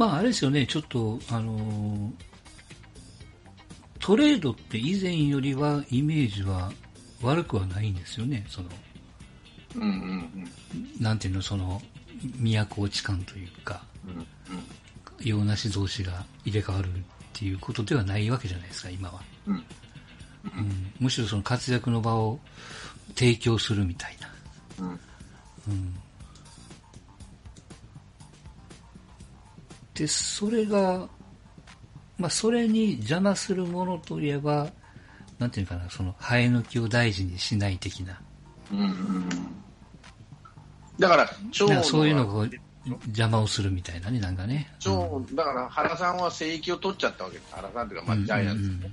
まあ、あれですよね、ちょっと、あのートレードって以前よりはイメージは悪くはないんですよね、その、うんうんなんていうの、その、都落ち感というか、うん。うん用なし同士が入れ替わるっていうことではないわけじゃないですか、今は。うん。うん、むしろその活躍の場を提供するみたいな。うん。うん、で、それが、まあ、それに邪魔するものといえば、なんていうかな、その、生え抜きを大事にしない的な。うんうんうん。だから、長野はなんかそういうのが邪魔をするみたいなね、なんかね。長だから原さんは聖域を取っちゃったわけです。原さんというか、まあ、ジャイアンツ、ね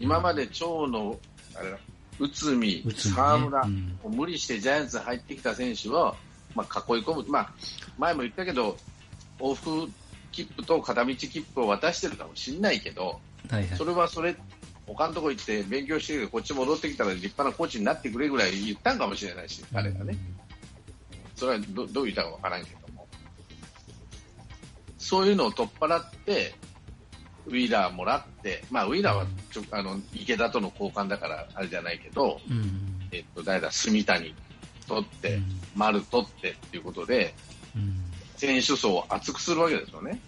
今まで長野、あれだ、内海、内沢村、うん無理してジャイアンツに入ってきた選手を、まあ、囲い込む、まあ、前も言ったけど、往復切符と片道切符を渡してるかもしれないけど、はいはいそ。れはそれ、他のとこ行って勉強してこっち戻ってきたら立派なコーチになってくれぐらい言ったんかもしれないし、彼がね。それはどどう言ったかわからんけども。そういうのを取っ払って、ウィーラーもらって、まあ、ウィーラーはちょあの池田との交換だからあれじゃないけど、うん。うん。えっと、誰だ、住谷取って、うん丸取ってっていうことで、うん。選手層を厚くするわけですよね。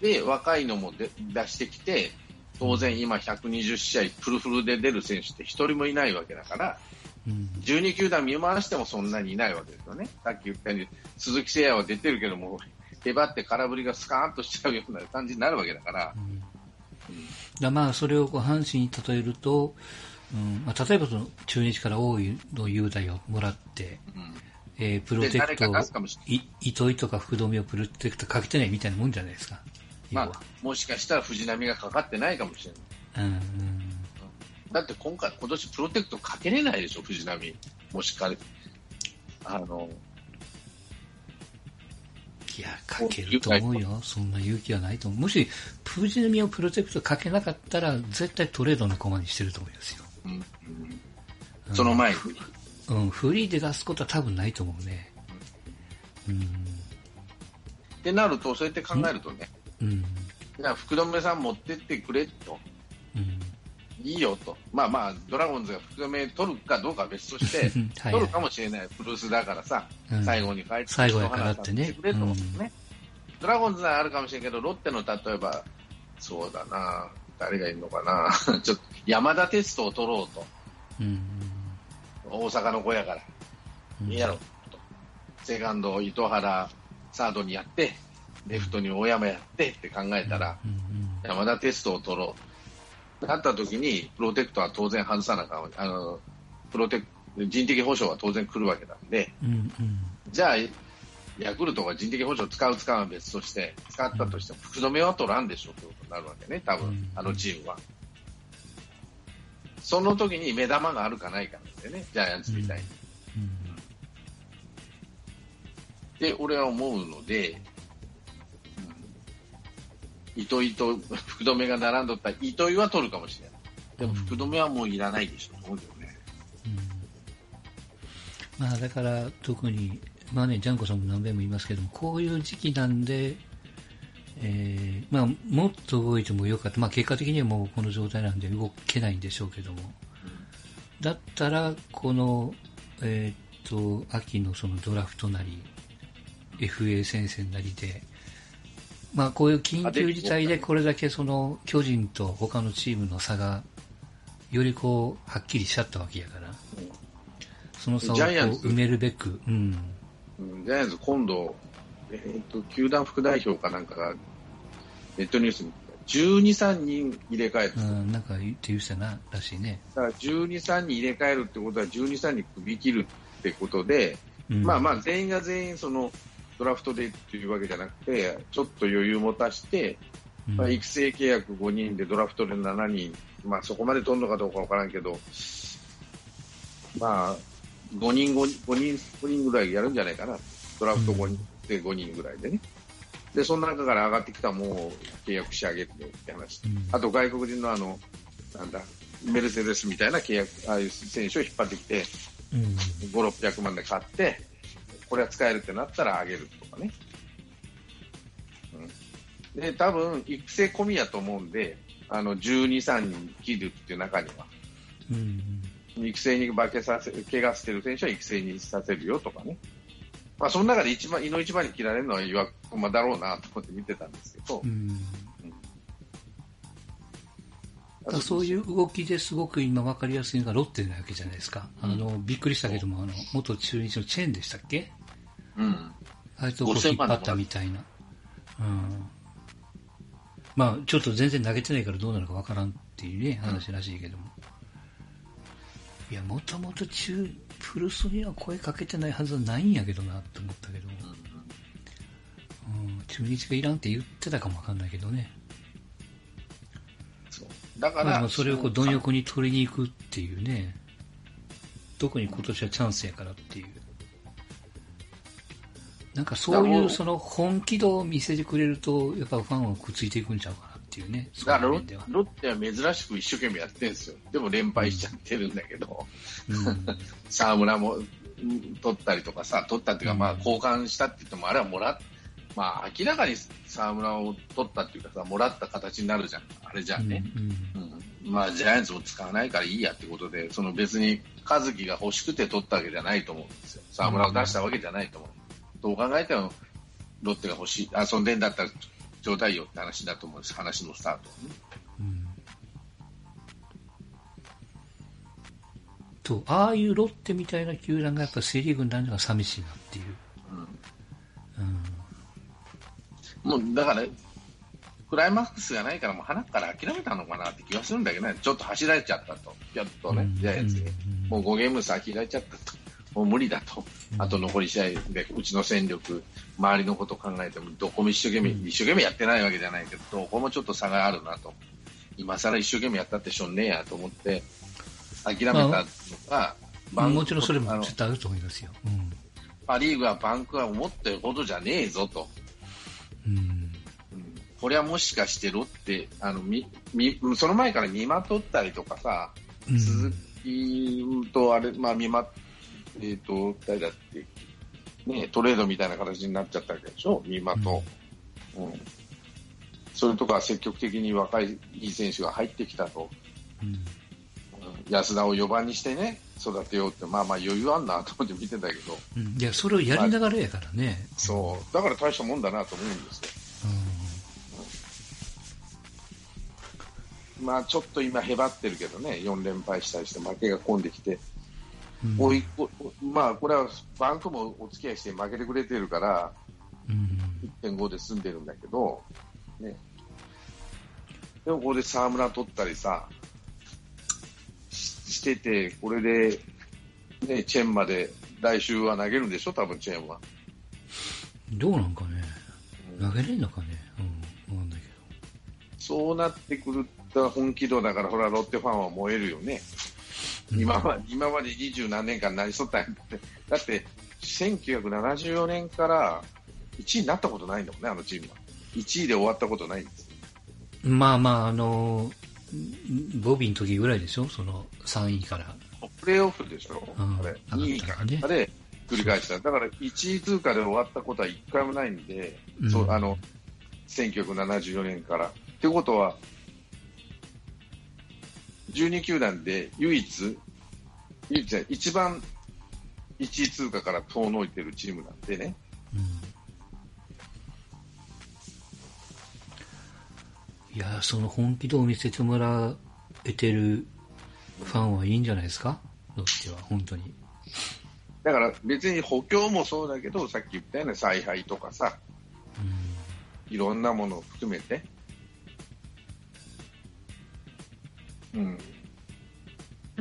で、若いのもで出してきて、当然今120試合フルフルで出る選手って一人もいないわけだから、うん。12球団見回してもそんなにいないわけですよね。さっき言ったように、鈴木誠也は出てるけども、へばって空振りがスカーンとしちゃうような感じになるわけだから、だまあ、それをこう阪神に例えると、うんまあ、例えばその中日から大井の雄大をもらって、うんえープロテクト糸井とか福留をプロテクトかけてないみたいなもんじゃないですか。まあ、もしかしたら藤浪がかかってないかもしれない。うんうんだって今回、今年プロテクトかけれないでしょ、藤浪。もしかあの、いや、かけると思うよ。そんな勇気はないと思う。もし、藤浪をプロテクトかけなかったら、絶対トレードの駒にしてると思いますよ。うんうんその前に。うん、フリーで出すことは多分ないと思うね。うん。ってなると、そうやって考えるとね、うん。じゃあ福留さん持ってってくれと、うん。いいよと、まあまあ、ドラゴンズが福留取るかどうかは別としてうん、はい。はい取るかもしれない、プルスだからさ、うん。最後に帰って最後やからってね。くれと。うん。ね。ドラゴンズならあるかもしれんけど、ロッテの例えば、そうだな、誰がいるのかな、ちょっと山田テストを取ろうと、うん。大阪の子やから、うん。いいやろ。と、セカンド、糸原、サードにやって、レフトに大山やってって考えたら、山田テストを取ろう。なった時に、プロテクトは当然外さなあかあの、プロテク人的保障は当然来るわけなんで、うんうん。じゃあ、ヤクルトが人的保障使う使うは別として、使ったとしても、福留は取らんでしょうということになるわけね、多分、うん。あのチームは。その時に目玉があるかないかなんでね、ジャイアンツみたいに。で、俺は思うので、うん糸井と福留が並んどったら糸井は取るかもしれない。でも福留はもういらないでしょ、と思うけどね。うんまあだから特に、まあね、ジャンコさんも何遍も言いますけども、こういう時期なんで、えーまあもっと動いてもよかった。まあ結果的にはもうこの状態なんで動けないんでしょうけども。だったら、この、えーっと、秋のそのドラフトなり、FA 戦線なりで、まあこういう緊急事態でこれだけその巨人と他のチームの差がよりこうはっきりしちゃったわけやから、その差を埋めるべく、うん、うん。ジャイアンツ今度、えー、と球団副代表かなんかがネットニュースに。12、3人入れ替える、うん、なんか言って言うしたな、らしいね。だから12、3人入れ替えるってことは12、3人首切るってことで、うん、まあまあ全員が全員そのドラフトでっていうわけじゃなくて、ちょっと余裕持たして、うん、まあ、育成契約5人でドラフトで7人、まあ、そこまで取るのかどうかわからんけど、まあ、5人 5, 人、5人、5人ぐらいやるんじゃないかな、ドラフト5人で5人ぐらいでね。で、その中から上がってきたものを契約してあげるって話。うんあと外国人のあの、なんだ、メルセデスみたいな契約、ああいう選手を引っ張ってきて、うん、5、600万で買って、これは使えるってなったらあげるとかね。うん、で、多分育成込みやと思うんで、あの12、3人切るっていう中には、うんうん。育成に化けさせ、怪我してる選手は育成にさせるよとかね。まあ、その中で一番、胃の一番に切られるのは岩隈だろうなと思って見てたんですけどう、んだからそういう動きですごく今分かりやすいのがロッテなわけじゃないですか。あの、びっくりしたけども、あの、元中日のチェーンでしたっけ？うん。あいつを引っ張ったみたいな。うん。まあ、ちょっと全然投げてないからどうなるか分からんっていうね、話らしいけども。いや、もともと中、プルスには声かけてないはずはないんやけどなって思ったけども。うん、中日がいらんって言ってたかもわかんないけどね。そうだかまあ、でら、もそれをこう貪欲に取りに行くっていうね。特に今年はチャンスやからっていう。なんかそういうその本気度を見せてくれると、やっぱファンはくっついていくんちゃうかなっていうね。だからロッテは珍しく一生懸命やってるんですよ。でも連敗しちゃってるんだけど、うん。沢村もうん取ったりとかさ、取ったっていうか、まあうん交換したって言っても、あれはもらっ、まあ明らかに沢村を取ったっていうかさ、もらった形になるじゃん。あれじゃんね。うんうんまあジャイアンツも使わないからいいやってことで、その別に和樹が欲しくて取ったわけじゃないと思うんですよ。沢村を出したわけじゃないと思う。どう考えてもロッテが欲しい、遊んでんだったらちょうだいよって話だと思うんです、話のスタートはね。うん。と、ああいうロッテみたいな球団がやっぱセリーグになるのが寂しいなっていう。うん。もうだから、クライマックスがないから、もう鼻から諦めたのかなって気がするんだけどね、ちょっと走られちゃったと、やっとね、ジャイアンツに、うんもう5ゲーム先がいちゃったと、もう無理だと、あと残り試合で、うちの戦力、周りのことを考えても、どこも一生懸命、一生懸命やってないわけじゃないけど、どこもちょっと差があるなと、今更一生懸命やったってしょんねえやと思って、諦めたのが、バンもちろんそれも絶対あると思いますよ。うん。パ・リーグはバンクは思ってるほどじゃねえぞと。うん。うんこれはもしかしてロッテ、あのみみその前から見まとったりとかさ、うん鈴木とあれ、まあ、見ま、えっ、と、誰だって、ね、トレードみたいな形になっちゃったわけでしょ、見まと。うんそれとか積極的に若いいい選手が入ってきたと、うんうん安田を4番にしてね、育てようって、まあまあ余裕あんなと思って見てたけど、うん。いや、それをやりながらやからね。そう、だから大したもんだなと思うんですよ。まあちょっと今へばってるけどね、4連敗したりして負けが込んできて、うん。追いこまあこれはバンクもお付き合いして負けてくれてるから、うん。1.5で済んでるんだけど、ね。でもここで沢村取ったりさ、ししてて、これで、ね、チェンまで来週は投げるんでしょ、多分チェンは。どうなんかね。投げれんのかね。うん。わかんないけそうなってくると本気度だから、ほら、ロッテファンは燃えるよね。ど。今ま今まで二十何年間何しとったんやって。だって、1974年から1位になったことないんだもんね、あのチームは。1位で終わったことないんですよ。まあまあ、あの、ボビーの時ぐらいでしょ？その3位から。プレーオフでしょ、うんあれ。上がった2位からねで繰り返した。だから1位通過で終わったことは1回もないんで、うんそうあの1974年から。ってことは、12球団で唯一、唯一一番1位通過から遠のいてるチームなんでね。うん。いや、その本気度を見せてもらえてるファンはいいんじゃないですか？ロッテは、本当に。だから別に補強もそうだけど、さっき言ったような采配とかさ、いろんなものを含めて、うん。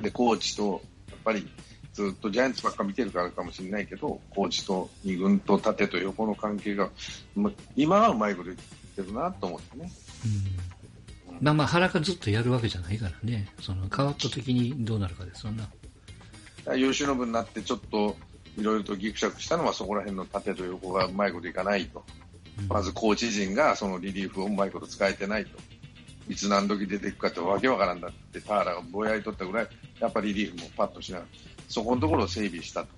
で、コーチと、やっぱりずっとジャイアンツばっか見てるからかもしれないけど、コーチと二軍と縦と横の関係が、ま今はうまいこと言ってるなと思ってね。うん。うん。まあまあ、原がずっとやるわけじゃないからね。その変わった時にどうなるかですよな。吉信になってちょっといろいろとギクシャクしたのはそこら辺の縦と横がうまいこといかないと。うんまずコーチ陣がそのリリーフをうまいこと使えてないと。いつ何時出ていくかってわけわからんだってターラがぼやいとったぐらい、やっぱりリリーフもパッとしながら、そこのところを整備したと。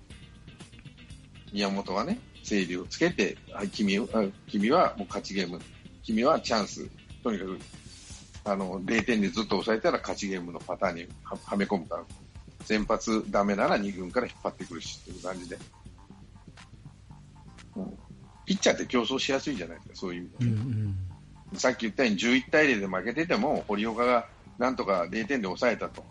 宮本はね、整理をつけて、はい、君君はもう勝ちゲーム君はチャンス、とにかく、あの、0点でずっと抑えたら勝ちゲームのパターンにははめ込むから、先発ダメなら2軍から引っ張ってくるしっていう感じで。うんピッチャーって競争しやすいじゃないですか、そういう意味で。うんさっき言ったように11対0で負けてても、堀岡がなんとか0点で抑えたと。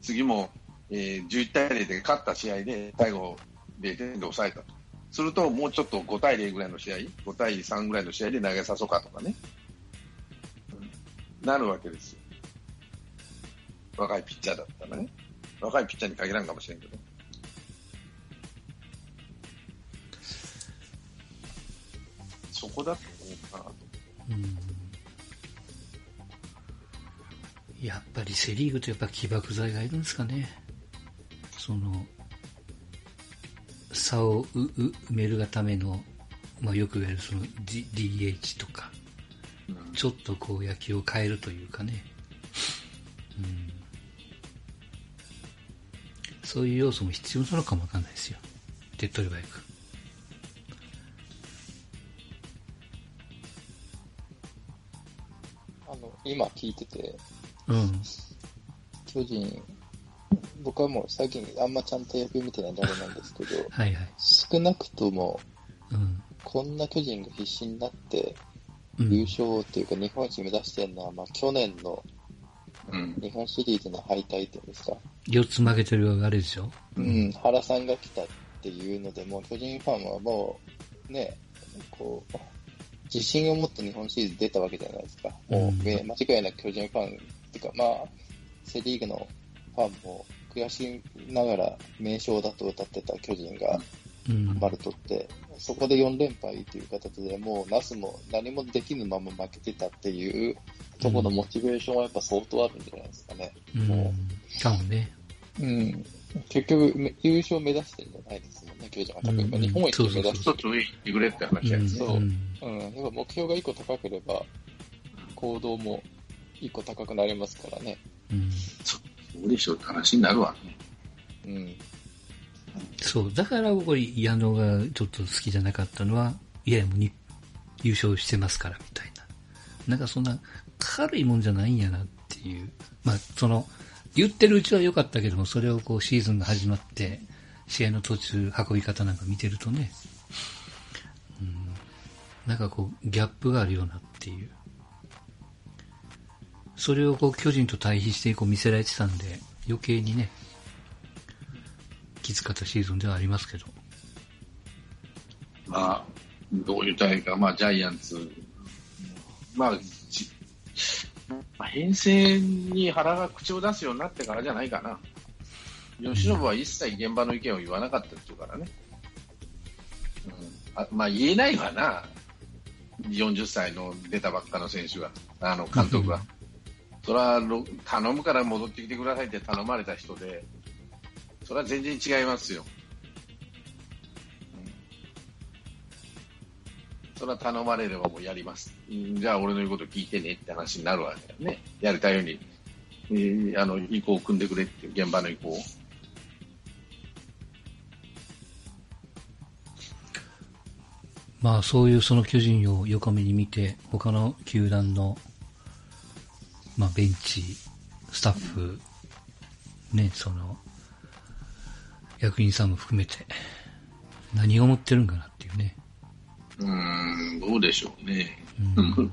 次も、えー11対0で勝った試合で最後0点で抑えたと。すると、もうちょっと5対0ぐらいの試合、5対3ぐらいの試合で投げさそうかとかね。なるわけですよ。若いピッチャーだったらね。若いピッチャーに限らんかもしれんけど。そこだと思うかなと。うんやっぱりセ・リーグとやっぱ起爆剤がいるんですかね。その、差を埋めるがための、まあよく言われるその、D、DH とか、うんちょっとこう野球を変えるというかね。うん。そういう要素も必要なのかもわかんないですよ。手っ取り早く。あの、今聞いてて、うん。巨人、僕はもう最近あんまちゃんと野球見てないんであれなんですけど、はいはい。少なくとも、うん。こんな巨人が必死になって、うん優勝っていうか日本一目指してるのは、まあ去年のうん日本シリーズの敗退っていうんですか、4つ負けてるあれでしょ？うん、原さんが来たっていうので、もう巨人ファンはもう、ね、こう、自信を持って日本シリーズ出たわけじゃないですか。もう、うんめ間違いなく巨人ファンっていうか、まあ、セリーグのファンも悔しながら名称だと歌ってた巨人がうん。丸取って、そこで4連敗という形でもう、ナスも何もできぬまま負けてたっていうところのモチベーションはやっぱ相当あるんじゃないですかね。うんも。かもね。うん。結局、め優勝目指してるんじゃないですもんね、巨人は。多分、うん日本一を目指して一つ上行ってくれって話やうんそう。うん。やっぱ目標が一個高ければ、行動も一個高くなりますからね。うんそうでしょうって話になるわね。うん。そう。だから僕、矢野がちょっと好きじゃなかったのは、いやいやもうに優勝してますから、みたいな。なんかそんな軽いもんじゃないんやなっていう。まあ、その、言ってるうちは良かったけども、それをこうシーズンが始まって、試合の途中、運び方なんか見てるとね、うん、なんかこう、ギャップがあるようなっていう。それをこう、巨人と対比してこう見せられてたんで、余計にね、きつかったシーズンではありますけど。まあ、どう言ったらいいか、まあ、ジャイアンツ、まあ、じまあ編成に原が口を出すようになってからじゃないかな。吉信は一切現場の意見を言わなかったっていうからね。うん、あまあ、言えないわな。40歳の出たばっかの選手が、あの、監督が。それは、頼むから戻ってきてくださいって頼まれた人で、それは全然違いますよ。それは頼まれればもうやります。じゃあ俺の言うこと聞いてねって話になるわけだよね。やりたいように、えーあの、意向を組んでくれっていう現場の意向を。まあそういうその巨人を横目に見て、他の球団の、まあベンチ、スタッフ、ね、その、役員さんも含めて、何を思ってるんかなっていうね。うーん、どうでしょうね。ううんん。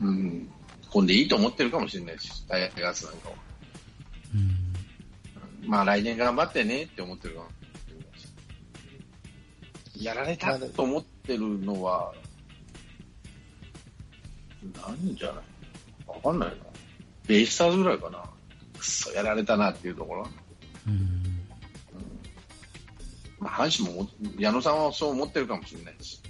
うん。こんでいいと思ってるかもしれないし、タイガースなんかは。うんまあ来年頑張ってねって思ってるかも。やられたと思ってるのは、何じゃないわかんないな。ベイスターズぐらいかな。くっそ、やられたなっていうところ。うんまあ、阪神もも、矢野さんはそう思ってるかもしれないし。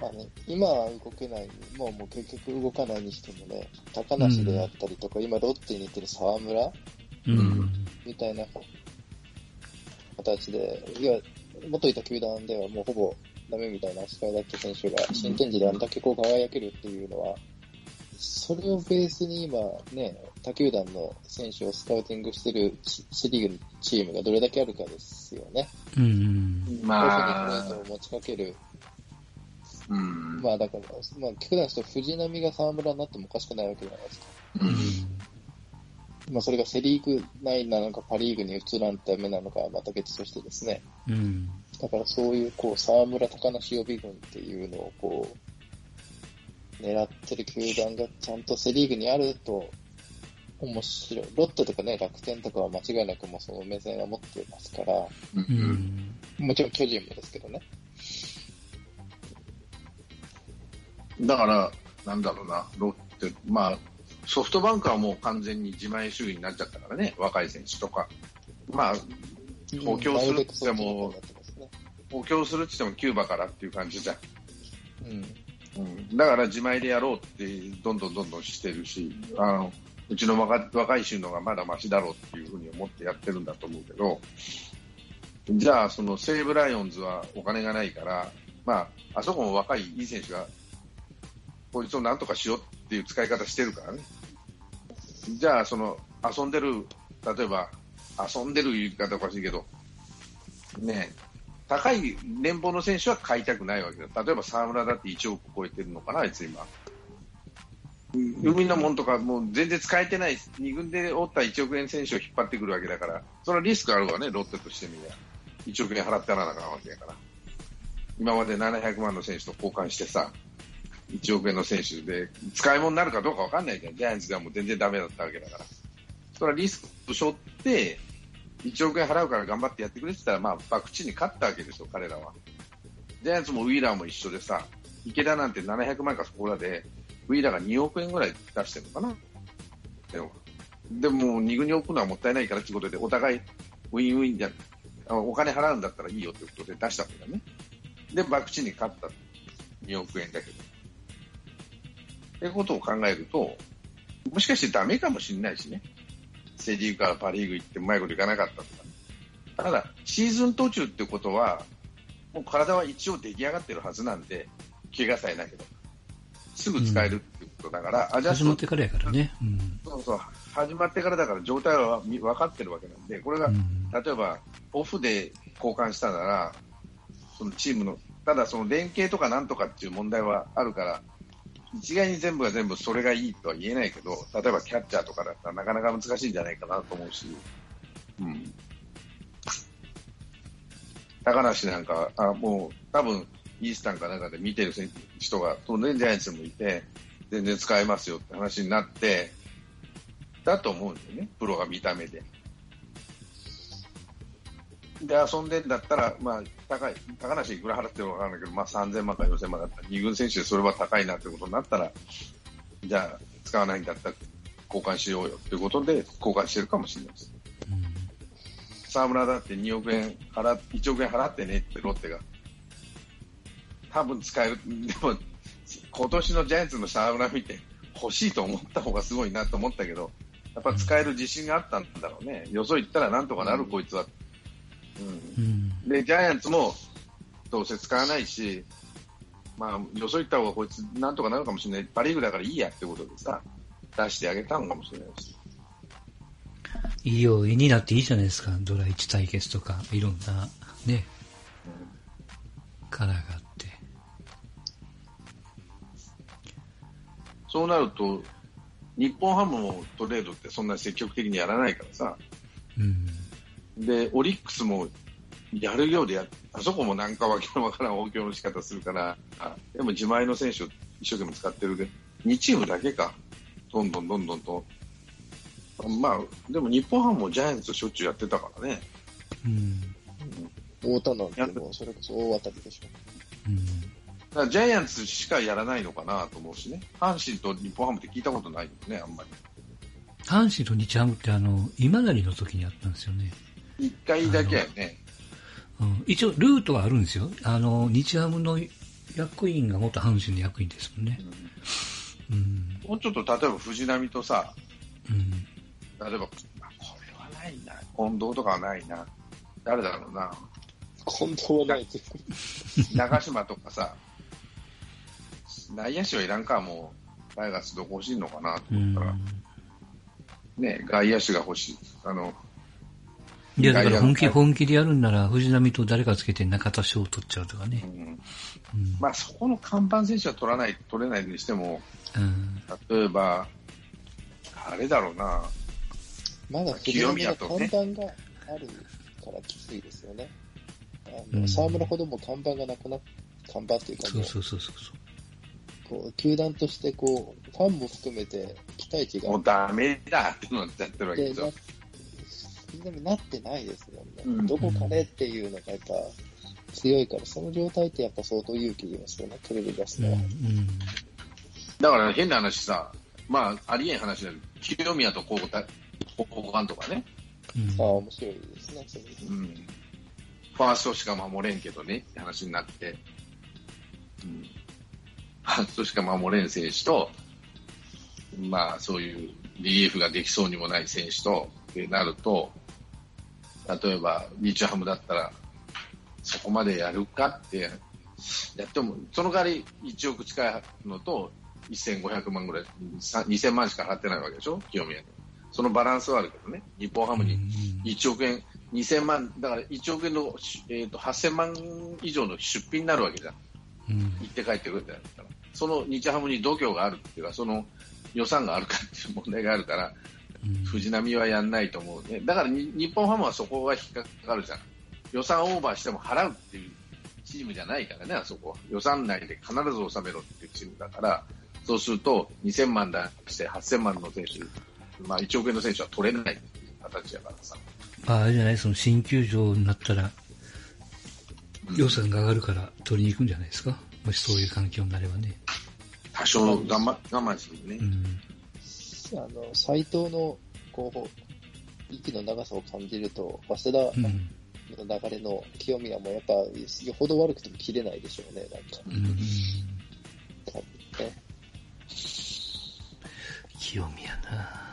まあね、今は動けない、もうもう結局動かないにしてもね、高梨であったりとか、今ロッテにいてる沢村うんみたいな形で、いや、元いた球団ではもうほぼダメみたいな扱いだった選手が、新天地であんだけこう輝けるっていうのは、それをベースに今ね、他球団の選手をスカウティングしてるセセリーグのチームがどれだけあるかですよね。うんうん。まあオフにプレートを持ちかける。うん。まあだから、まあ、極端にすると藤波が沢村になってもおかしくないわけじゃないですか。うんまあそれがセリーグ内なのかパリーグに移らんためなのかはまた別としてですね。うん。だからそういう、こう、沢村高梨予備軍っていうのを、こう、狙ってる球団がちゃんとセリーグにあると、面白い。ロッテとかね、楽天とかは間違いなくもうその目線は持ってますから、ううんん。もちろん巨人もですけどね。だから、なんだろうな、ロッテ、まあ、ソフトバンクはもう完全に自前主義になっちゃったからね、若い選手とか。まあ、補強するってもなってますね。補強するって言ってもキューバからっていう感じじゃん。うん。うん、だから自前でやろうってどんどんどんどんしてるし、あのうちの若若い衆のがまだマシだろうっていうふうに思ってやってるんだと思うけど、じゃあ、その西武ライオンズはお金がないから、まあ、あそこも若いいい選手が、こいつをなんとかしようっていう使い方してるからね。じゃあ、その遊んでる、例えば、遊んでる言い方おかしいけど、ねえ高い年俸の選手は買いたくないわけだ。例えば沢村だって1億超えてるのかな、あいつ今。海のもんとかもう全然使えてない、2軍でおった1億円選手を引っ張ってくるわけだから、それはリスクあるわね、ロッテとしてみりゃ。1億円払ってやらなあかんわけやから。今まで700万の選手と交換してさ、1億円の選手で使い物になるかどうかわかんないじゃん。ジャイアンツではもう全然ダメだったわけだから。それはリスクを背負って、1億円払うから頑張ってやってくれって言ったら、まあ、博打に勝ったわけですよ、彼らは。ジャイアンツもウィーラーも一緒でさ、池田なんて700万かそこらで、ウィーラーが2億円ぐらい出してるのかな。でも、でも2軍に置くのはもったいないからということで、お互いウィンウィンじゃあお金払うんだったらいいよということで出したわけだね。で、博打に勝った。2億円だけど。ってことを考えると、もしかしてダメかもしれないしね。セ・リーグからパ・リーグ行ってうまいこといかなかったとか。ただ、シーズン途中ってことは、もう体は一応出来上がってるはずなんで、怪我さえなければ。すぐ使えるってことだから、アジャスト始まってからやからね。うん。そうそう、始まってからだから状態はみ分かってるわけなんで、これが、うん例えば、オフで交換したなら、そのチームの、ただその連携とかなんとかっていう問題はあるから、一概に全部が全部それがいいとは言えないけど、例えばキャッチャーとかだったらなかなか難しいんじゃないかなと思うし、うん。高梨なんか、あもう多分イースタンかなんかで見てる人が当然ジャイアンツもいて、全然使えますよって話になって、だと思うんだよね、プロが見た目で。で、遊んでんだったら、まあ、高い、高梨いくら払ってるのかわからないけど、まあ3000万か4000万だったら、2軍選手でそれは高いなってことになったら、じゃあ、使わないんだったら交換しようよっていうことで交換してるかもしれないです。沢村だって2億円払っ、1億円払ってねってロッテが。多分使える。でも、今年のジャイアンツの沢村見て欲しいと思った方がすごいなと思ったけど、やっぱ使える自信があったんだろうね。よそ行ったらなんとかなる、こいつは。うんうん。で、ジャイアンツもどうせ使わないし、まあ、よそ行った方がこいつなんとかなるかもしれない。パリーグだからいいやってことでさ、出してあげたのかもしれないし。いいよ、絵になっていいじゃないですか。ドラ1対決とか、いろんな、ね、カラーがあって。そうなると、日本ハムもトレードってそんなに積極的にやらないからさ、うん。で、オリックスもやるようでやあそこもなんかわけのわからん応響の仕方するから、あでも自前の選手を一生懸命使ってるで、2チームだけか、どんどんどんどんと。まあ、でも日本ハムもジャイアンツしょっちゅうやってたからね。うん。太田なんてもうそれこそ大当たりでしょ。うん。だからジャイアンツしかやらないのかなと思うしね。阪神と日本ハムって聞いたことないよね、あんまり。阪神と日ハムってあの、今成の時にあったんですよね。一回だけやね。うん、一応、ルートはあるんですよ。あの、日ハムの役員が元阪神の役員ですもんね。うん。もうちょっと例えば藤浪とさ、うん。例えば、あこれはないな。近藤とかはないな。誰だろうな。近藤はない。長島とかさ、内野手はいらんか、もタイガースどこ欲しいのかなとうん思ったら、ね、外野手が欲しい。あの、いや、だから本気、本気でやるんなら、藤浪と誰かつけて中田翔を取っちゃうとかねう。んうん。まあそこの看板選手は取らない、取れないにしても、うん。例えば、あれだろうな、まだ藤清宮とね看板があるからきついですよね。あうんの沢村ほども看板がなくなっ看板っていうかもうそうそうそうそうそう。こう、球団としてこう、ファンも含めて期待値がもうダメだってなっちゃってるわけですよ。藤浪なってないですもんね。うんどこかねっていうのがやっぱ強いから、その状態ってやっぱ相当勇気いりますよね、テレビ出すうん。うのは。ん。だから変な話さ、まあ、ありえん話だけど、清宮と交換交換とかね、ああ、うん。面白いですね、それうん、ファーストしか守れんけどねって話になって、うん、ファーストしか守れん選手と、まあ、そういうリリーフができそうにもない選手と、ってなると、例えば、日ハムだったら、そこまでやるかって、やっても、その代わり1億近いのと、1500万ぐらい、さ2000万しか払ってないわけでしょ、清宮に。そのバランスはあるけどね、日本ハムに1億円、2000万、だから1億円の、えー、と8000万以上の出費になるわけじゃん、うん。行って帰ってくるってなったら、その日ハムに度胸があるっていうか、その予算があるかっていう問題があるから、うん。藤浪はやんないと思うね、だからに日本ハムはそこが引っかかるじゃん、予算オーバーしても払うっていうチームじゃないからね、あそこは、予算内で必ず収めろっていうチームだから、そうすると2000万出して8000万の選手、まあ、1億円の選手は取れないっていう形やからさ。まあ、あれじゃない、その新球場になったら、予算が上がるから取りに行くんじゃないですか？もしそういう環境になればね。多少我慢我慢するね。うん。あの、斎藤の、こう、息の長さを感じると、早稲田うん。の流れの清宮もやっぱ、よほど悪くても切れないでしょうね、なんか。うん。多分ね。清宮な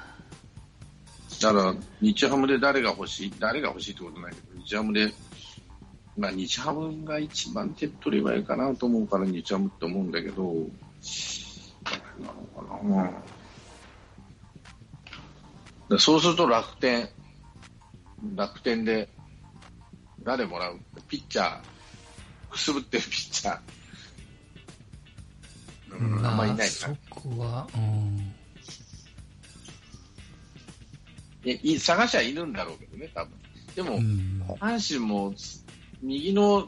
だから、日ハムで誰が欲しい、誰が欲しいってことないけど、日ハムで、まあ、日ハムが一番手っ取り早いかなと思うから、日ハムって思うんだけど、誰なのかな。だからそうすると楽天、楽天で、誰もらうピッチャー、くすぶってるピッチャー、うん、あんまいないそな。こは、うん。いい探しはいるんだろうけどね、多分。でも、うん。阪神も右の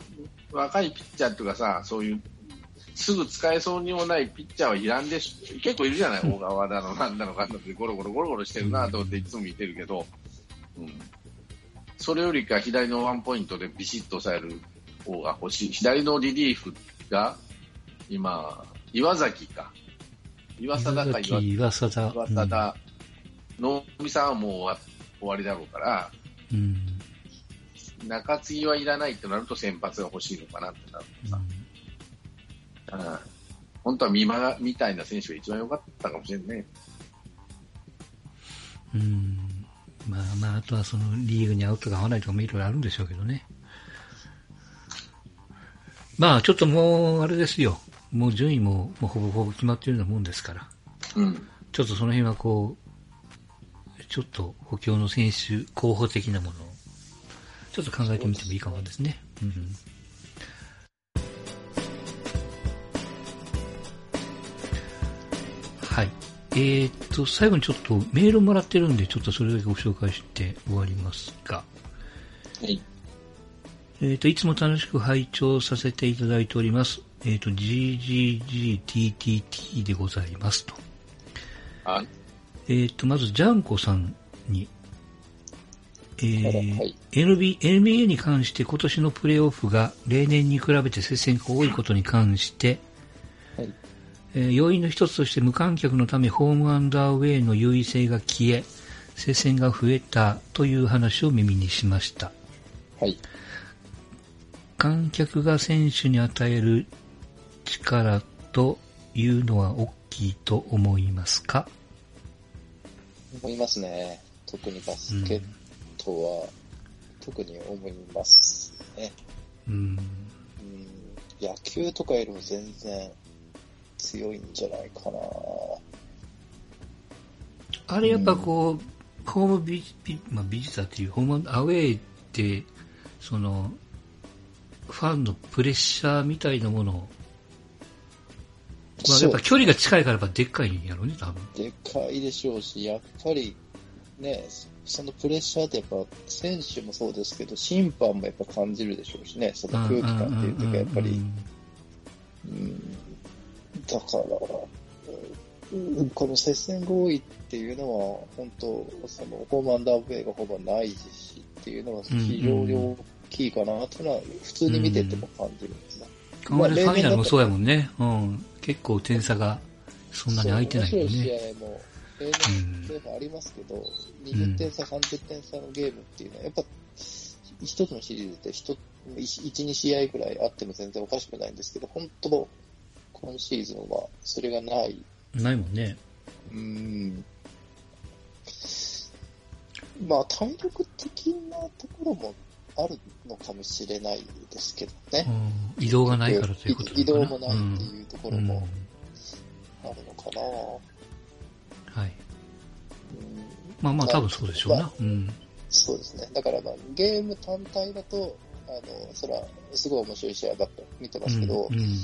若いピッチャーとかさ、そういうすぐ使えそうにもないピッチャーはいらんでしょ、結構いるじゃない、小川だの、なんだのかんだって、ゴロゴロゴロゴロしてるなと思っていつも見てるけど、うん、それよりか左のワンポイントでビシッと抑える方が欲しい、左のリリーフが今、岩崎か、岩貞か岩崎岩貞。岩貞、能見さんはもう終わ終わりだろうから、うん。中継ぎはいらないってなると先発が欲しいのかなってなるとさ、うん本当は美馬みたいな選手が一番良かったかもしれんね。うん。うん。まあまあ、あとはそのリーグに合うとか合わないとかもいろいろあるんでしょうけどね。まあ、ちょっともう、あれですよ。もう順位ももうほぼほぼ決まっているようなもんですから。うん。ちょっとその辺はこう、ちょっと補強の選手候補的なものを、ちょっと考えてみてもいいかもですね。うん、はい。えー、っと、最後にちょっとメールもらってるんで、ちょっとそれだけご紹介して終わりますが、はい。えー、っと、いつも楽しく拝聴させていただいております。えー、っと、GGGTTT でございますと。はい。えー、と、まず、ジャンコさんに、えーはい NB NBA に関して今年のプレーオフが例年に比べて接戦が多いことに関して、要因の一つとして無観客のためホームアンダーウェイの優位性が消え、接戦が増えたという話を耳にしました。はい。観客が選手に与える力というのは大きいと思いますか？思いますね。特にバスケットは、特に思いますね。うん。うん、野球とかよりも全然強いんじゃないかな。あれやっぱこう、ホームビビ,、まあ、ビジターっていうホームアウェイって、その、ファンのプレッシャーみたいなものを、まあ、やっぱ距離が近いからやっぱでっかいんやろうね、多分。でかいでしょうし、やっぱりね、そのプレッシャーってやっぱ選手もそうですけど、審判もやっぱ感じるでしょうしね、その空気感っていう時はやっぱり。うんだから、うんこの接戦合意っていうのは、本当、そのホームアンダーウェイがほぼないしっていうのは非常に大きいかなっていうのは、普通に見てても感じるんですね。あまりファイナルもそうやもんね。うん。結構点差がそんなに空いてないもんそう面白いね。試合も、例年例年ありますけど、20点差、30点差のゲームっていうのは、やっぱ、一つのシリーズで一、1、2試合ぐらいあっても全然おかしくないんですけど、本当、今シーズンはそれがない。ないもんね。うん。まあ、体力的なところもあるのかもしれないですけどね。うん、移動がないからということ移動もないっていうところうんもあるのかな。はい。うんまあまあ多分そうでしょうな。うん。そうですね。だからまあ、ゲーム単体だと、あの、そら、すごい面白い試合ばっか見てますけど、うんうん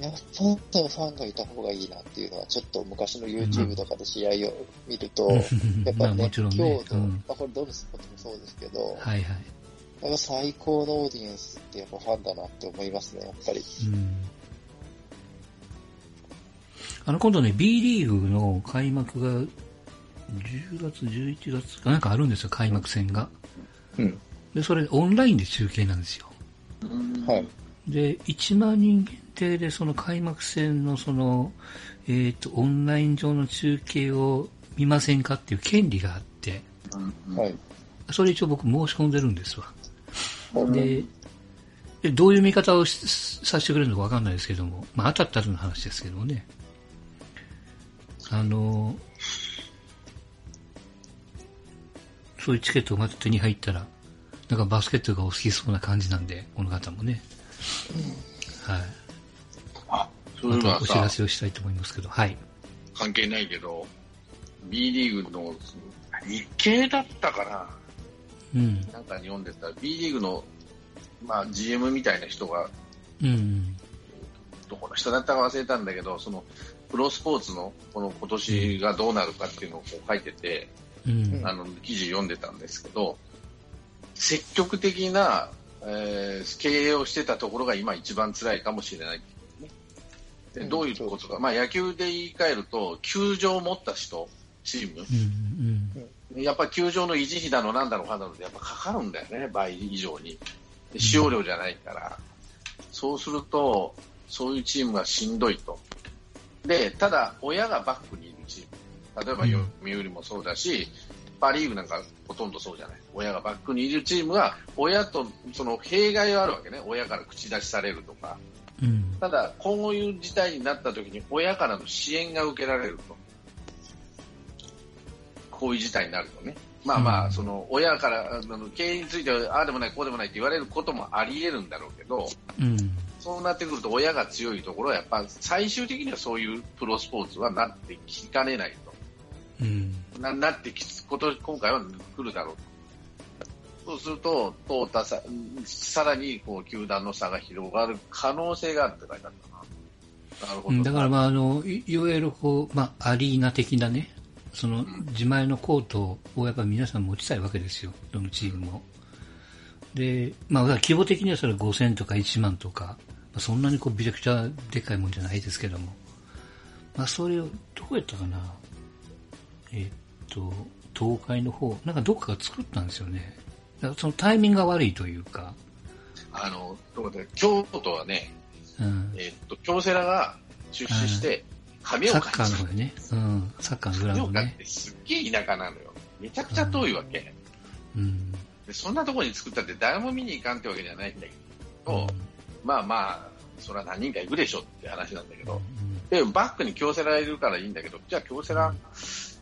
やっぱ本当はファンがいた方がいいなっていうのは、ちょっと昔の YouTube とかで試合を見ると、やっぱね、強ちろんね。度、うんまあこれどのスポーツもそうですけど、はいはい。やっぱ最高のオーディエンスってやっぱファンだなって思いますね、やっぱり。うんあの、今度ね、B リーグの開幕が10月、11月かなんかあるんですよ、開幕戦が。うん。で、それオンラインで中継なんですよ。はい。で、1万人限定でその開幕戦のその、えっ、と、オンライン上の中継を見ませんかっていう権利があって、はい。それ一応僕申し込んでるんですわ。はいで、でどういう見方をしさせてくれるのかわかんないですけども、まあ当たったらの話ですけどもね。あの、そういうチケットが手に入ったら、なんかバスケットがお好きそうな感じなんで、この方もね。はい。あ、そうまいお知ら、せをしたいと思いますけど、はい。関係ないけど、B リーグの日経だったかな、うん。なんかに読んでた B リーグの、まあ、GM みたいな人が、うん。どこの人だったか忘れたんだけど、そのプロスポーツのこの今年がどうなるかっていうのをこう書いてて、うん。あの記事読んでたんですけど、積極的な、えー経営をしてたところが今一番辛いかもしれないどういうことか、まあ、野球で言い換えると、球場を持った人、チーム、うん。やっぱり球場の維持費だのなんだのかんだのでやっぱかかるんだよね、倍以上に。で使用量じゃないから。そうすると、そういうチームがしんどいと。で、ただ、親がバックにいるチーム。例えば、うん読売もそうだし、パ・リーグなんかほとんどそうじゃない。親がバックにいるチームは、親とその弊害はあるわけね。親から口出しされるとか。うん。ただ、こういう事態になった時に親からの支援が受けられると。こういう事態になるとね。まあまあ、うんその親からあの経営についてはああでもないこうでもないって言われることもあり得るんだろうけど、うん。そうなってくると親が強いところはやっぱ最終的にはそういうプロスポーツはなってきかねないうん。と。ななってきつこと今回は来るだろうと。そうすると、トータささらにこう球団の差が広がる可能性があるって書いてあったな。なるほど。うんだからまああの、いいわゆるこう、まあアリーナ的なね、その自前のコートをやっぱり皆さん持ちたいわけですよ、どのチームも。で、まあ規模的にはそれ5000とか1万とか、まあ、そんなにこうめちゃくちゃでかいもんじゃないですけども。まあそれを、どうやったかなえっと、東海の方、なんかどっかが作ったんですよね。そのタイミングが悪いというか、あの、京都はね、うん、えっと、京セラが出資して、亀岡サッカーの方でね、うん、サッカーのグラウンドってすっげえ田舎なのよ。めちゃくちゃ遠いわけ。うん。でそんなところに作ったって誰も見に行かんってわけじゃないんだけど、まあまあ、それは何人か行くでしょって話なんだけど、で、バックに京セラいるからいいんだけど、じゃあ京セラ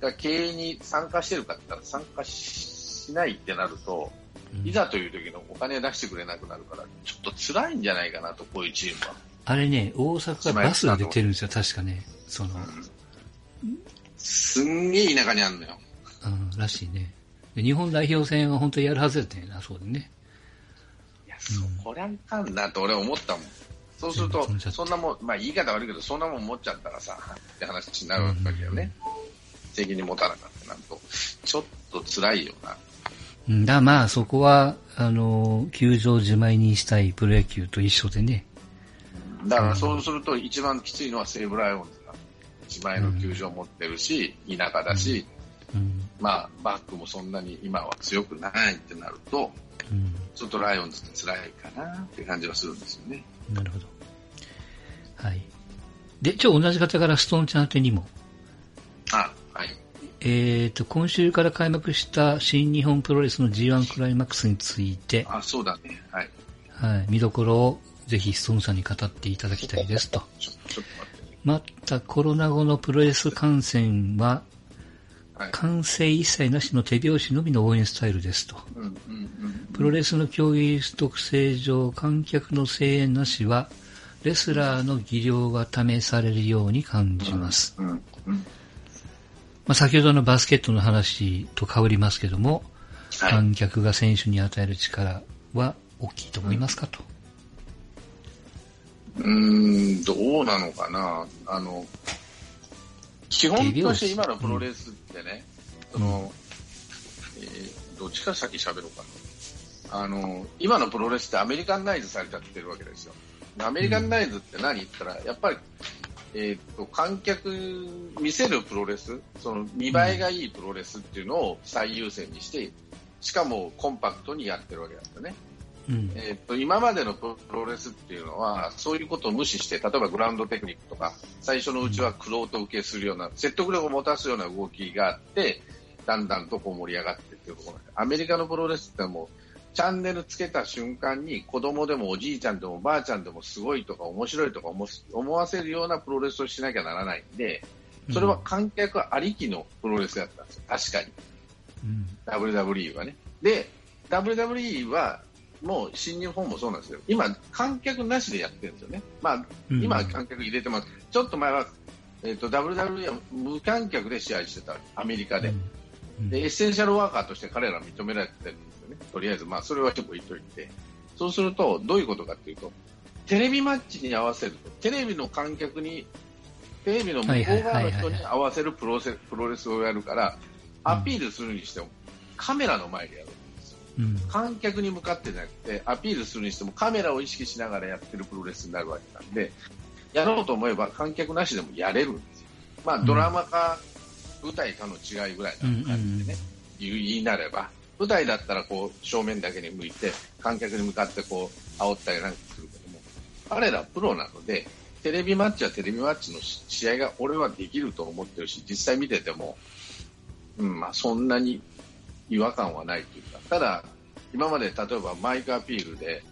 が経営に参加してるかって言ったら参加しないってなると、うんいざという時のお金出してくれなくなるから、ちょっと辛いんじゃないかなと、こういうチームは。あれね、大阪がバスが出てるんですよ、確かね。その、すんげえ田舎にあるのよ。うん、らしいね。で日本代表戦は本当にやるはずやったんやな、そうでね。いや、そこりゃいかんなと俺思ったもん。そうするとそんなもん、まあ言い方悪いけど、そんなもん持っちゃったらさ、って話になるわけよね。責任持たなかったなると、ちょっと辛いよな。うん、だまあそこは、あの、球場自前にしたいプロ野球と一緒でね。だからそうすると一番きついのは西武ライオンズが自前の球場持ってるし、田舎だし、うん。まあバックもそんなに今は強くないってなると、うん。ちょっとライオンズって辛いかなって感じはするんですよね。なるほど。はい。で、ちょ、同じ方からストーンチャン宛てにも。えっ、と、今週から開幕した新日本プロレスの G1 クライマックスについて、あ、そうだね。はい。はい、見どころをぜひストーンさんに語っていただきたいですと。また、コロナ後のプロレス観戦は、はい。歓声一切なしの手拍子のみの応援スタイルですと。うんうんうん。プロレスの競技特性上、観客の声援なしは、レスラーの技量が試されるように感じます。うんうん。まあ、先ほどのバスケットの話と被りますけども、はい。観客が選手に与える力は大きいと思いますかと。うーん、どうなのかな。あの、基本として今のプロレスってね、その、えーどっちから先喋ろうかな。あの、今のプロレスってアメリカンナイズされちゃってるわけですよ。アメリカンナイズって何？言ったら、やっぱり、えーっと、観客見せるプロレス、その見栄えがいいプロレスっていうのを最優先にして、しかもコンパクトにやってるわけなんですよね。うん。えーっと今までのプロレスっていうのはそういうことを無視して例えばグラウンドテクニックとか最初のうちはクロート受けするような説得力を持たすような動きがあってだんだんとこう盛り上がってっていうところなんでアメリカのプロレスってもうチャンネルつけた瞬間に子供でもおじいちゃんでもおばあちゃんでもすごいとか面白いとか思思わせるようなプロレスをしなきゃならないんでそれは観客ありきのプロレスだったんですよ確かに。うん。WWE はね。で、WWE は、もう新日本もそうなんですよ。今、観客なしでやってるんですよね。まあ、うん今は観客入れてます。ちょっと前は、えっ、と、WWE は無観客で試合してた。アメリカで。うんで、エッセンシャルワーカーとして彼らは認められてるんね。とりあえず、まあ、それはちょっと置いといて。そうすると、どういうことかっていうと、テレビマッチに合わせると、テレビの観客に、テレビの向こう側の人に合わせるプロセプロレスをやるから、アピールするにしても、カメラの前でやるんですよ。うん。観客に向かってじゃなくて、アピールするにしてもカメラを意識しながらやってるプロレスになるわけなんで、やろうと思えば観客なしでもやれるんですよ。まあ、うんドラマか舞台かの違いぐらいな感じでね、言う言いなれば、舞台だったらこう正面だけに向いて、観客に向かってこう煽ったりなんかするけども、彼らプロなので、テレビマッチはテレビマッチの試合が俺はできると思ってるし、実際見てても、うん、まあそんなに違和感はないというか、ただ、今まで例えばマイクアピールで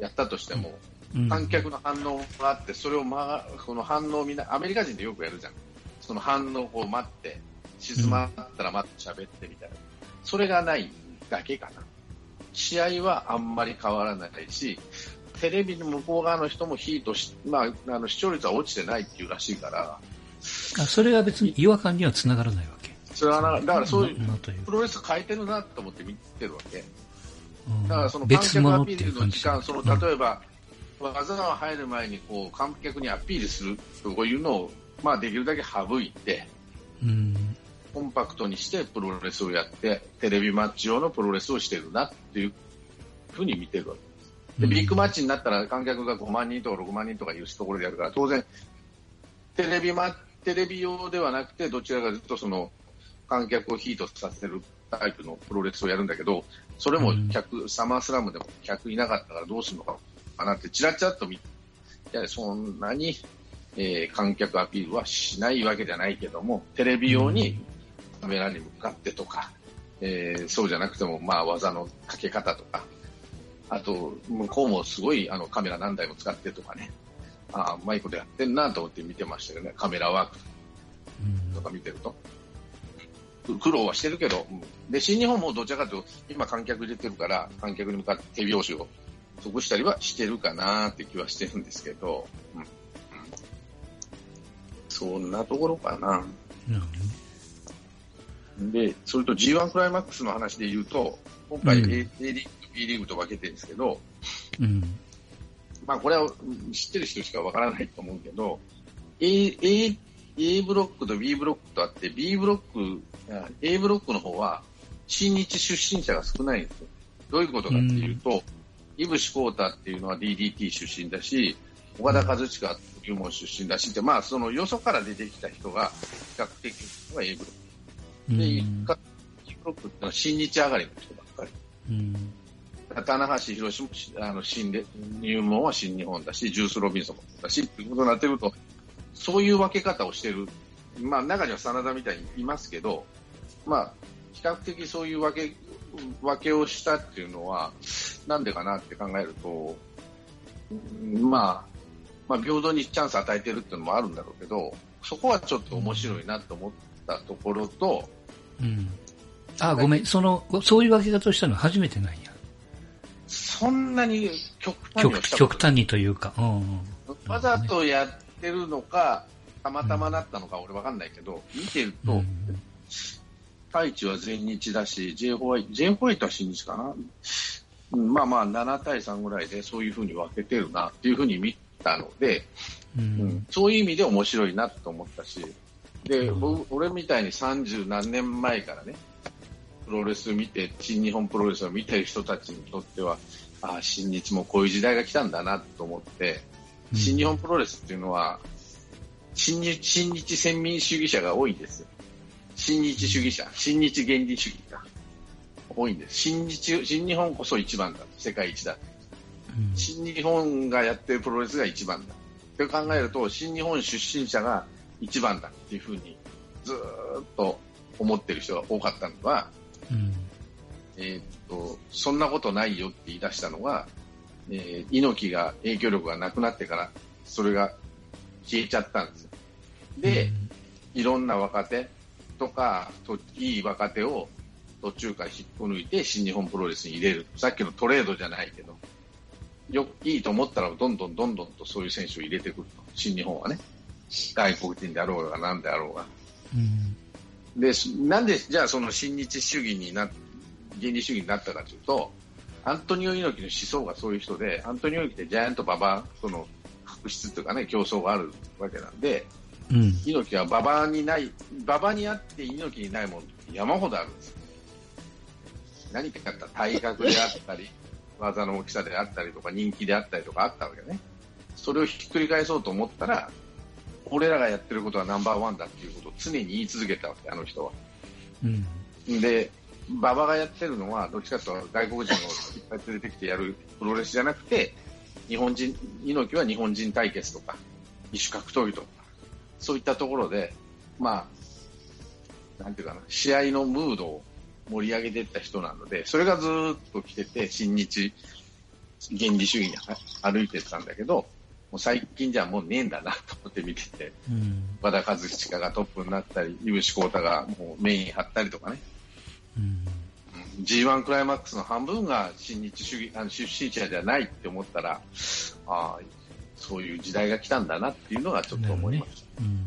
やったとしても、うん観客の反応があって、それを、ま、この反応をみんな、アメリカ人でよくやるじゃん。その反応を待って、静まったら待って喋ってみたいな。それがないだけかな。試合はあんまり変わらないし、テレビの向こう側の人もヒートし、まあ、あの視聴率は落ちてないっていうらしいから、あそれは別に違和感にはつながらないわけ。それはな、だからそういう、プロレス変えてるなと思って見てるわけ。うんだからその観別客アピールの時間、その例えば、技が入る前にこう観客にアピールするというのを、まあ、できるだけ省いて、うん。コンパクトにしてプロレスをやって、テレビマッチ用のプロレスをしてるなっていうふうに見てるわけです。で、うん。ビッグマッチになったら観客が5万人とか6万人とかいうところでやるから、当然、テレビマテレビ用ではなくて、どちらかというとその観客をヒートさせるタイプのプロレスをやるんだけど、それも客、サマースラムでも客いなかったからどうするのかなって、ちらちらっと見いや、そんなに、えー観客アピールはしないわけじゃないけども、テレビ用にカメラに向かってとか、えーそうじゃなくても、まあ、技のかけ方とか、あと、向こうもすごいあのカメラ何台も使ってとかね、ああ、うまいことやってんなと思って見てましたよね、カメラワークうん。とか見てると。く苦労はしてるけど、うん。で、新日本もどちらかというと、今観客入れてるから、観客に向かって手拍子を即したりはしてるかなって気はしてるんですけど、うん。うん。そんなところかな。なるほどね。で、それと G1 クライマックスの話で言うと、今回 A,、うん A リーグと B リーグと分けてるんですけど、うん。まあこれはうん知ってる人しか分からないと思うけど、A, A, A ブロックと B ブロックとあって、B ブロック、あ A ブロックの方は、新日出身者が少ないんですよ。どういうことかっていうと、井伏浩太っていうのは DDT 出身だし、岡田和親入門出身だしって、まあそのよそから出てきた人が比較的は A ブロック。で、うん一回 B ブロックってのは新日上がりの人ばっかり。うん。棚橋宏もあの新で入門は新日本だし、ジュース・ロビンソンもだしってことになってくると、そういう分け方をしてる、まあ、中には真田みたいにいますけど、まあ、比較的そういう分け分けをしたっていうのは、なんでかなって考えると、まあ、まあ、平等にチャンス与えてるっていうのもあるんだろうけど、そこはちょっと面白いなと思っったところと、うん。あ、ごめん。その、そういう分け方をしたのは初めてなんや。そんなに極端に極端にというか。うんうん。わざとやってるのか、たまたまなったのか、俺わかんないけど、見てると、うん太一は全日だし、J ホワイト、J ホワイトは新日かな。うんまあまあ、7対3ぐらいでそういうふうに分けてるなっていうふうに見たので、ううんん。そういう意味で面白いなと思ったし、で、うん僕俺みたいに30何年前からね、プロレス見て、新日本プロレスを見てる人たちにとっては、ああ、新日もこういう時代が来たんだなと思って、新日本プロレスっていうのは、新日新日先民主義者が多いんですよ。新日主義者、新日原理主義が多いんです。新日、新日本こそ一番だ。世界一だ。うん新日本がやってるプロレスが一番だ。って考えると、新日本出身者が一番だっていうふうにずーっと思ってる人が多かったのは、うん。えーっと、そんなことないよって言い出したのが、えー猪木が影響力がなくなってから、それが消えちゃったんですよ。で、いろんな若手とか、といい若手を途中から引っこ抜いて新日本プロレスに入れる。さっきのトレードじゃないけど、よいいと思ったらどんどんどんどんとそういう選手を入れてくると。新日本はね。外国人であろうが何であろうが。うん。で、なんで、じゃあその親日主義にな、原理主義になったかというと、アントニオ猪木の思想がそういう人で、アントニオ猪木ってジャイアント馬場との確執というかね、競争があるわけなんで、うん。猪木は馬場にない、馬場にあって猪木にないものって山ほどあるんですよ。何かあったら体格であったり、技の大きさであったりとか、人気であったりとかあったわけね。それをひっくり返そうと思ったら、俺らがやってることはナンバーワンだっていうことを常に言い続けたわけ、あの人は。うん。で、馬場がやってるのは、どっちかというと外国人をいっぱい連れてきてやるプロレスじゃなくて、日本人、猪木は日本人対決とか、異種格闘技とか、そういったところで、まあ、なんていうかな、試合のムードを盛り上げていった人なので、それがずーっと来てて、新日原理主義に歩いてったんだけど、もう最近じゃもうねえんだなと思って見てて、うん。和田和親がトップになったり、井伏浩太がもうメイン張ったりとかね、うん。G1 クライマックスの半分が新日主義あの出身者じゃないって思ったら、ああ、そういう時代が来たんだなっていうのがちょっと思いました。うん。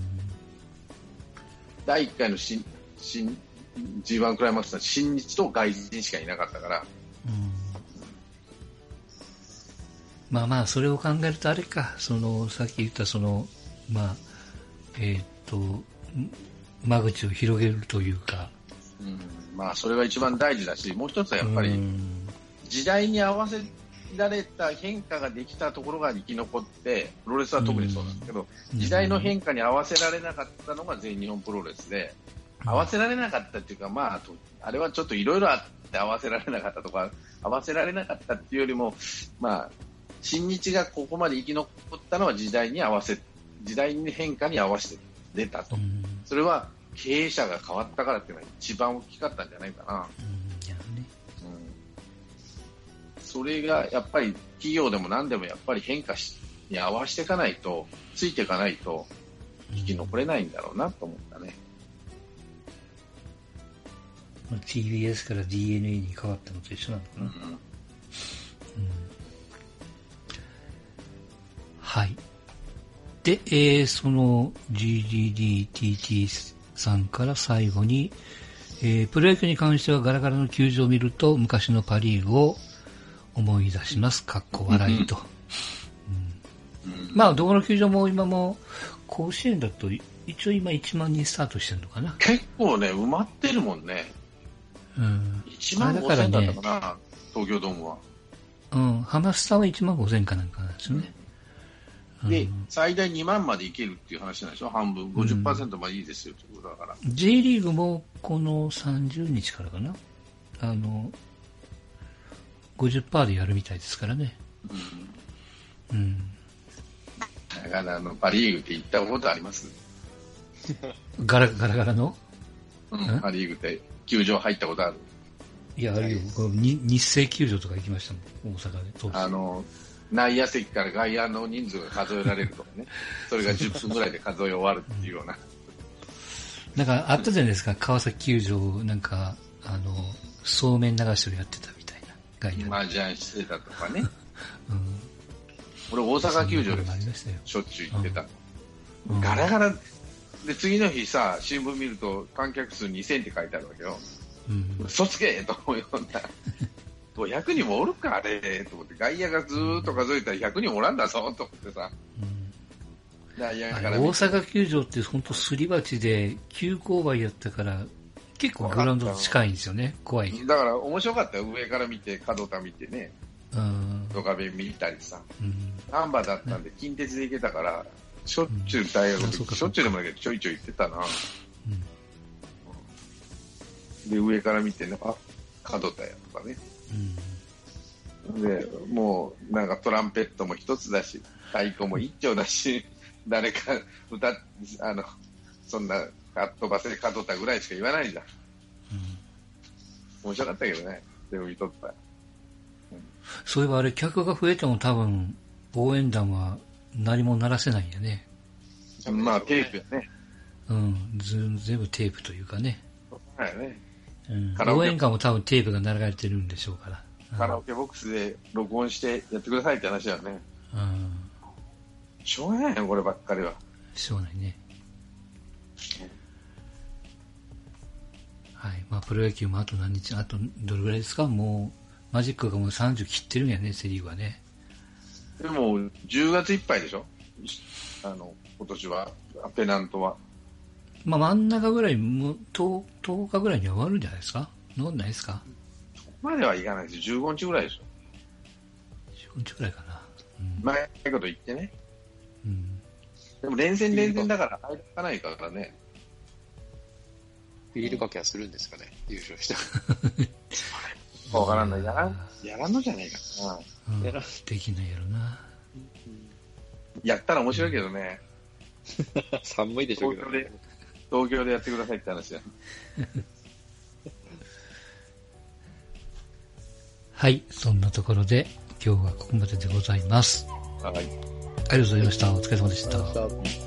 第1回の新新 G1 クライマックスは新日と外人しかいなかったから、うんまあまあ、それを考えるとあれか、その、さっき言ったその、まあ、えーっと、ん間口を広げるというか、うん、まあそれが一番大事だし、もう一つはやっぱりうん。時代に合わせられた変化ができたところが生き残って、プロレスは特にそうなんだけど、時代の変化に合わせられなかったのが全日本プロレスで、合わせられなかったっていうか、まあ、とあれはちょっといろいろあって合わせられなかったとか、合わせられなかったっていうよりも、まあ、新日がここまで生き残ったのは時代に合わせ、時代に変化に合わせて出たとう。んそれは経営者が変わったからっていうのが一番大きかったんじゃないかな。うんいやねうんそれがやっぱり企業でも何でもやっぱり変化しに合わせていかないと、ついていかないと生き残れないんだろうなと思ったね。まあ TBS から DNA に変わったのと一緒なのかな。うんはい。で、えーその GDD、TT、さんから最後に、えープロ野球に関してはガラガラの球場を見ると昔のパリーグを思い出します。かっこ笑いと。うんまあ、どこの球場も今も甲子園だと一応今1万人スタートしてるのかな。結構ね、埋まってるもんね。うん。1万あだから5000だねったかな、東京ドームは。うん。ハマスタは1万5千かなんかなんですよね。で、うん最大2万までいけるっていう話なんでしょ？半分。50%までいいですよってことだから。J リーグもこの30日からかな。あの、50%でやるみたいですからね。うん。だから、あの、パリーグって行ったことあります？ガラガラガラの？うんんパリーグって球場入ったことある？いや、あるよ。日生球場とか行きましたもん。大阪で。あの、内野席から外野の人数が数えられるとかね。それが10分ぐらいで数え終わるっていうような。なんかあったじゃないですか。川崎球場、なんか、あの、そうめん流しをやってたみたいな。外野で。麻雀してたとかね。うん。俺大阪球場でそんなこともありましたよ。しょっちゅう行ってた。うんガラガラ。で、次の日さ、新聞見ると観客数2000って書いてあるわけよ。うん。嘘つけと思うような。100人もおるか、あれ、と思って。外野がずーっと数えたら100人もおらんだぞ、と思ってさ。大阪球場って本当すり鉢で急勾配やったから結構グラウンドと近いんですよね。怖い。だから面白かったよ。上から見て、角田見てね、うん。ドカベ見たりさ。うん。ナンバーだったんで、近鉄で行けたから、しょっちゅう大学しょっちゅうでもないけど、ちょいちょい行ってたな。うんで、上から見てね、あ、角田やとかね。で、もう、なんかトランペットも一つだし、太鼓も一丁だし、誰か歌っ、あの、そんな、かっ飛ばせ角田ぐらいしか言わないじゃん。面白かったけどね、でも見とった。そういえばあれ客が増えても多分応援団は何も鳴らせないんやね。まあ、テープやね。うん。ず全部テープというかね。そうやね。うん応援歌も多分テープが流れてるんでしょうから。うんカラオケボックスで録音してやってくださいって話だよね。うん。しょうがないよ、こればっかりは。しょうがないね。はい。まあ、プロ野球もあと何日、あとどれぐらいですか？もう、マジックがもう30切ってるんやね、セリーグはね。でも、10月いっぱいでしょ？あの、今年は、ペナントは。まあ、真ん中ぐらい、もう 10, 10日ぐらいには終わるんじゃないですか？そんないですか？そこまではいかないですよ。15日ぐらいでしょ。?15 日ぐらいかな。うん。前いこと言ってね。うん。でも連戦連戦だから入らないからね。ビールかけはするんですかね、優勝した。わからんない。やらん、やらんのじゃねえかな。うんやらできないやろな。やったら面白いけどね。寒いでしょうけど、ね東京で。、やってくださいって話だ。はい。そんなところで、今日はここまででございます。はい。ありがとうございました。お疲れ様でした。